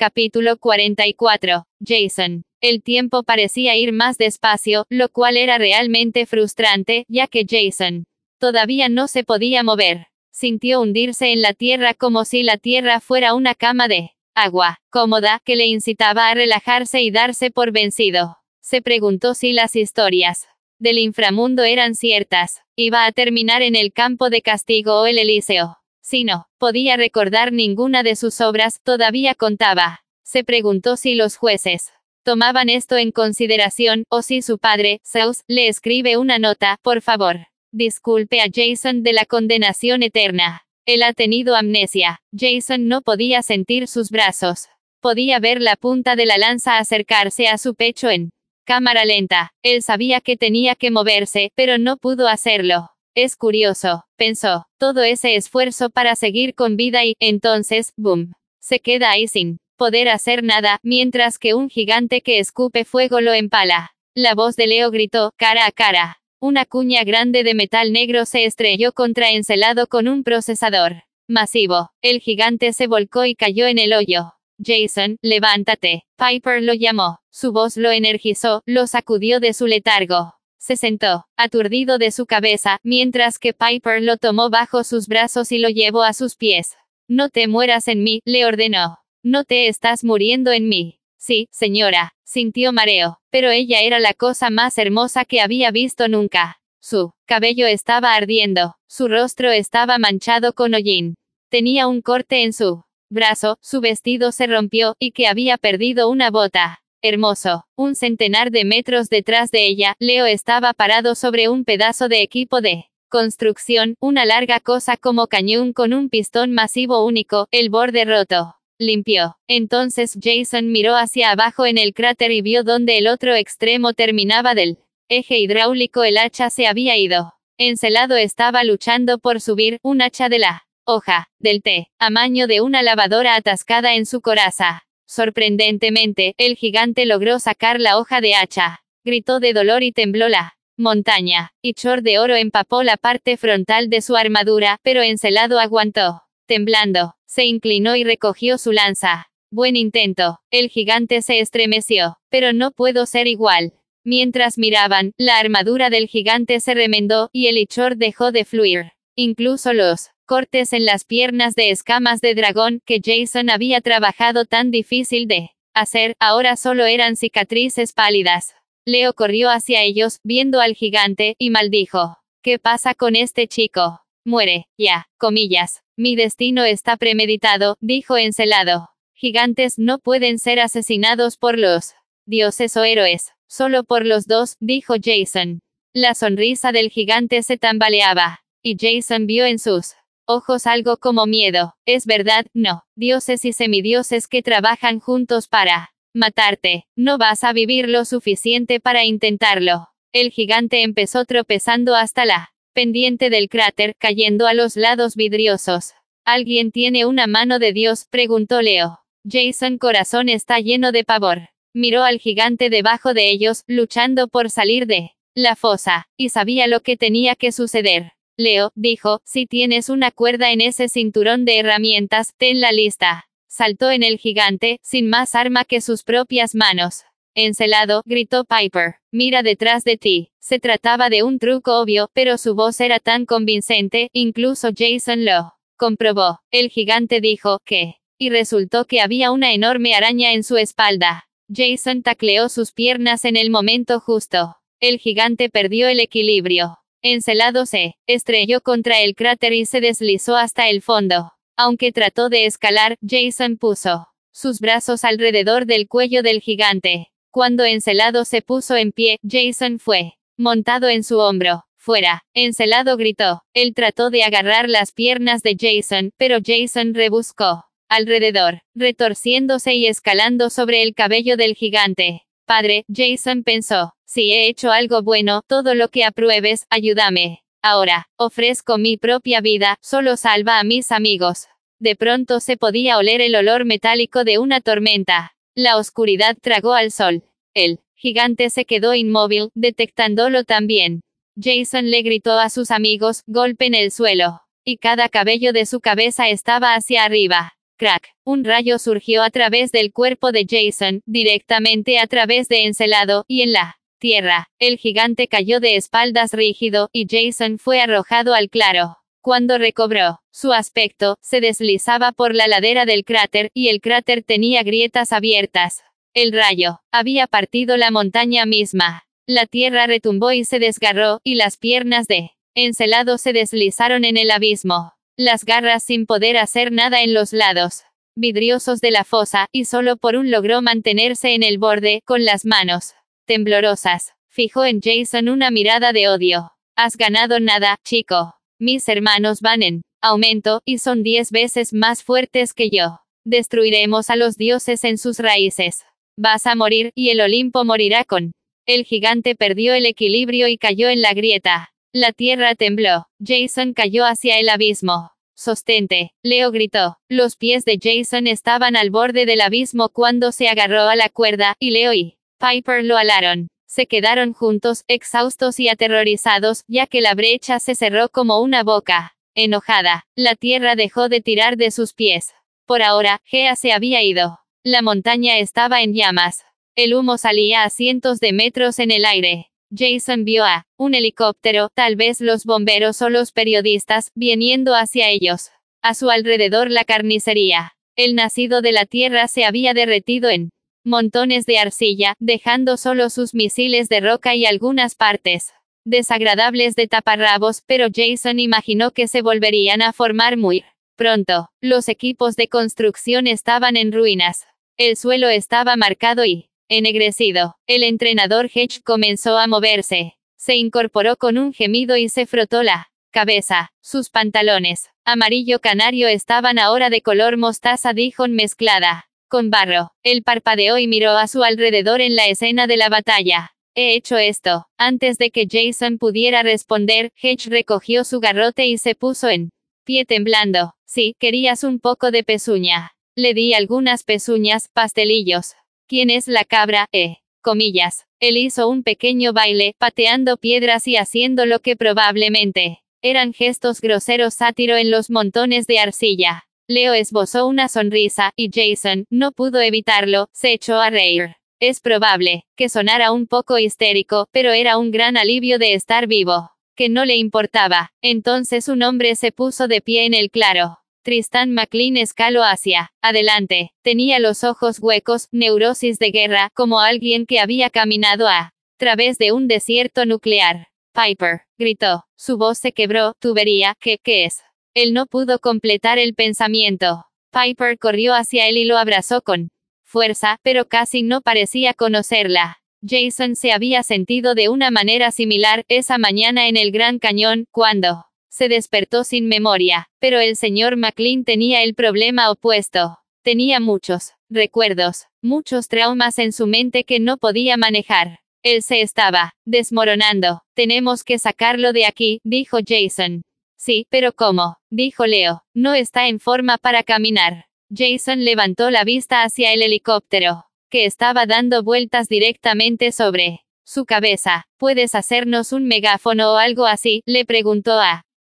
Capítulo 44. Jason. El tiempo parecía ir más despacio, lo cual era realmente frustrante, ya que Jason todavía no se podía mover. Sintió hundirse en la tierra como si la tierra fuera una cama de agua cómoda que le incitaba a relajarse y darse por vencido. Se preguntó si las historias del inframundo eran ciertas. Iba a terminar en el campo de castigo o el Elíseo. Si no, podía recordar ninguna de sus obras, todavía contaba. Se preguntó si los jueces tomaban esto en consideración, o si su padre, Zeus, le escribe una nota, por favor. Disculpe a Jason de la condenación eterna. Él ha tenido amnesia. Jason no podía sentir sus brazos. Podía ver la punta de la lanza acercarse a su pecho en cámara lenta. Él sabía que tenía que moverse, pero no pudo hacerlo. Es curioso, pensó, todo ese esfuerzo para seguir con vida y, entonces, boom, se queda ahí sin poder hacer nada, mientras que un gigante que escupe fuego lo empala. La voz de Leo gritó, cara a cara. Una cuña grande de metal negro se estrelló contra Encelado con un procesador masivo. El gigante se volcó y cayó en el hoyo. Jason, levántate. Piper lo llamó. Su voz lo energizó, lo sacudió de su letargo. Se sentó, aturdido de su cabeza, mientras que Piper lo tomó bajo sus brazos y lo llevó a sus pies. No te mueras en mí, le ordenó. No te estás muriendo en mí. Sí, señora, sintió mareo, pero ella era la cosa más hermosa que había visto nunca. Su cabello estaba ardiendo, su rostro estaba manchado con hollín. Tenía un corte en su brazo, su vestido se rompió, y que había perdido una bota. Hermoso. Un centenar de metros detrás de ella, Leo estaba parado sobre un pedazo de equipo de construcción, una larga cosa como cañón con un pistón masivo único, el borde roto. Limpió. Entonces Jason miró hacia abajo en el cráter y vio donde el otro extremo terminaba del eje hidráulico el hacha se había ido. Encelado estaba luchando por subir, un hacha de la hoja, del té, amaño de una lavadora atascada en su coraza. Sorprendentemente, el gigante logró sacar la hoja de hacha. Gritó de dolor y tembló la montaña, y chor de oro empapó la parte frontal de su armadura, pero Encelado aguantó. Temblando, se inclinó y recogió su lanza. Buen intento. El gigante se estremeció. Pero no puedo ser igual. Mientras miraban, la armadura del gigante se remendó, y el Ichor dejó de fluir. Incluso los cortes en las piernas de escamas de dragón que Jason había trabajado tan difícil de hacer, ahora solo eran cicatrices pálidas. Leo corrió hacia ellos, viendo al gigante, y maldijo. ¿Qué pasa con este chico? Muere, ya, comillas. Mi destino está premeditado, dijo Encelado. Gigantes no pueden ser asesinados por los dioses o héroes, solo por los dos, dijo Jason. La sonrisa del gigante se tambaleaba, y Jason vio en sus ojos algo como miedo. Es verdad, no. Dioses y semidioses que trabajan juntos para matarte. No vas a vivir lo suficiente para intentarlo. El gigante empezó tropezando hasta la pendiente del cráter, cayendo a los lados vidriosos. ¿Alguien tiene una mano de Dios? preguntó Leo. Jason Corazón está lleno de pavor. Miró al gigante debajo de ellos, luchando por salir de la fosa, y sabía lo que tenía que suceder. Leo, dijo, si tienes una cuerda en ese cinturón de herramientas, ten la lista. Saltó en el gigante, sin más arma que sus propias manos. Encelado, gritó Piper. Mira detrás de ti. Se trataba de un truco obvio, pero su voz era tan convincente, incluso Jason lo comprobó. El gigante dijo que. Y resultó que había una enorme araña en su espalda. Jason tacleó sus piernas en el momento justo. El gigante perdió el equilibrio. Encelado se estrelló contra el cráter y se deslizó hasta el fondo. Aunque trató de escalar, Jason puso sus brazos alrededor del cuello del gigante. Cuando Encelado se puso en pie, Jason fue montado en su hombro. Fuera, Encelado gritó. Él trató de agarrar las piernas de Jason, pero Jason rebuscó alrededor, retorciéndose y escalando sobre el cabello del gigante. Padre, Jason pensó, si he hecho algo bueno, todo lo que apruebes, ayúdame. Ahora, ofrezco mi propia vida, solo salva a mis amigos. De pronto se podía oler el olor metálico de una tormenta. La oscuridad tragó al sol. El gigante se quedó inmóvil, detectándolo también. Jason le gritó a sus amigos, golpe en el suelo. Y cada cabello de su cabeza estaba hacia arriba. Crack. Un rayo surgió a través del cuerpo de Jason, directamente a través de Encelado, y en la tierra, el gigante cayó de espaldas rígido, y Jason fue arrojado al claro. Cuando recobró su aspecto, se deslizaba por la ladera del cráter, y el cráter tenía grietas abiertas. El rayo había partido la montaña misma. La tierra retumbó y se desgarró, y las piernas de Encelado se deslizaron en el abismo las garras sin poder hacer nada en los lados vidriosos de la fosa, y solo por un logró mantenerse en el borde, con las manos temblorosas. Fijó en Jason una mirada de odio. Has ganado nada, chico. Mis hermanos van en aumento, y son diez veces más fuertes que yo. Destruiremos a los dioses en sus raíces. Vas a morir, y el Olimpo morirá con. El gigante perdió el equilibrio y cayó en la grieta. La tierra tembló. Jason cayó hacia el abismo. Sostente, Leo gritó. Los pies de Jason estaban al borde del abismo cuando se agarró a la cuerda, y Leo y Piper lo alaron. Se quedaron juntos, exhaustos y aterrorizados, ya que la brecha se cerró como una boca. Enojada, la tierra dejó de tirar de sus pies. Por ahora, Gea se había ido. La montaña estaba en llamas. El humo salía a cientos de metros en el aire. Jason vio a un helicóptero, tal vez los bomberos o los periodistas, viniendo hacia ellos. A su alrededor la carnicería. El nacido de la tierra se había derretido en montones de arcilla, dejando solo sus misiles de roca y algunas partes desagradables de taparrabos, pero Jason imaginó que se volverían a formar muy pronto. Los equipos de construcción estaban en ruinas. El suelo estaba marcado y Ennegrecido, el entrenador Hedge comenzó a moverse. Se incorporó con un gemido y se frotó la cabeza. Sus pantalones, amarillo canario, estaban ahora de color mostaza Dijon mezclada con barro. Él parpadeó y miró a su alrededor en la escena de la batalla. He hecho esto. Antes de que Jason pudiera responder, Hedge recogió su garrote y se puso en pie temblando. Sí, querías un poco de pezuña. Le di algunas pezuñas, pastelillos. ¿Quién es la cabra? Eh. Comillas. Él hizo un pequeño baile, pateando piedras y haciendo lo que probablemente eran gestos groseros sátiro en los montones de arcilla. Leo esbozó una sonrisa, y Jason, no pudo evitarlo, se echó a reír. Es probable que sonara un poco histérico, pero era un gran alivio de estar vivo. Que no le importaba. Entonces un hombre se puso de pie en el claro. Tristan McLean escaló hacia adelante. Tenía los ojos huecos, neurosis de guerra, como alguien que había caminado a través de un desierto nuclear. Piper, gritó. Su voz se quebró. Tubería, ¿qué, qué es? Él no pudo completar el pensamiento. Piper corrió hacia él y lo abrazó con fuerza, pero casi no parecía conocerla. Jason se había sentido de una manera similar esa mañana en el Gran Cañón, cuando se despertó sin memoria, pero el señor McLean tenía el problema opuesto. Tenía muchos recuerdos, muchos traumas en su mente que no podía manejar. Él se estaba desmoronando. Tenemos que sacarlo de aquí, dijo Jason. Sí, pero ¿cómo? dijo Leo. No está en forma para caminar. Jason levantó la vista hacia el helicóptero, que estaba dando vueltas directamente sobre su cabeza. ¿Puedes hacernos un megáfono o algo así? le preguntó a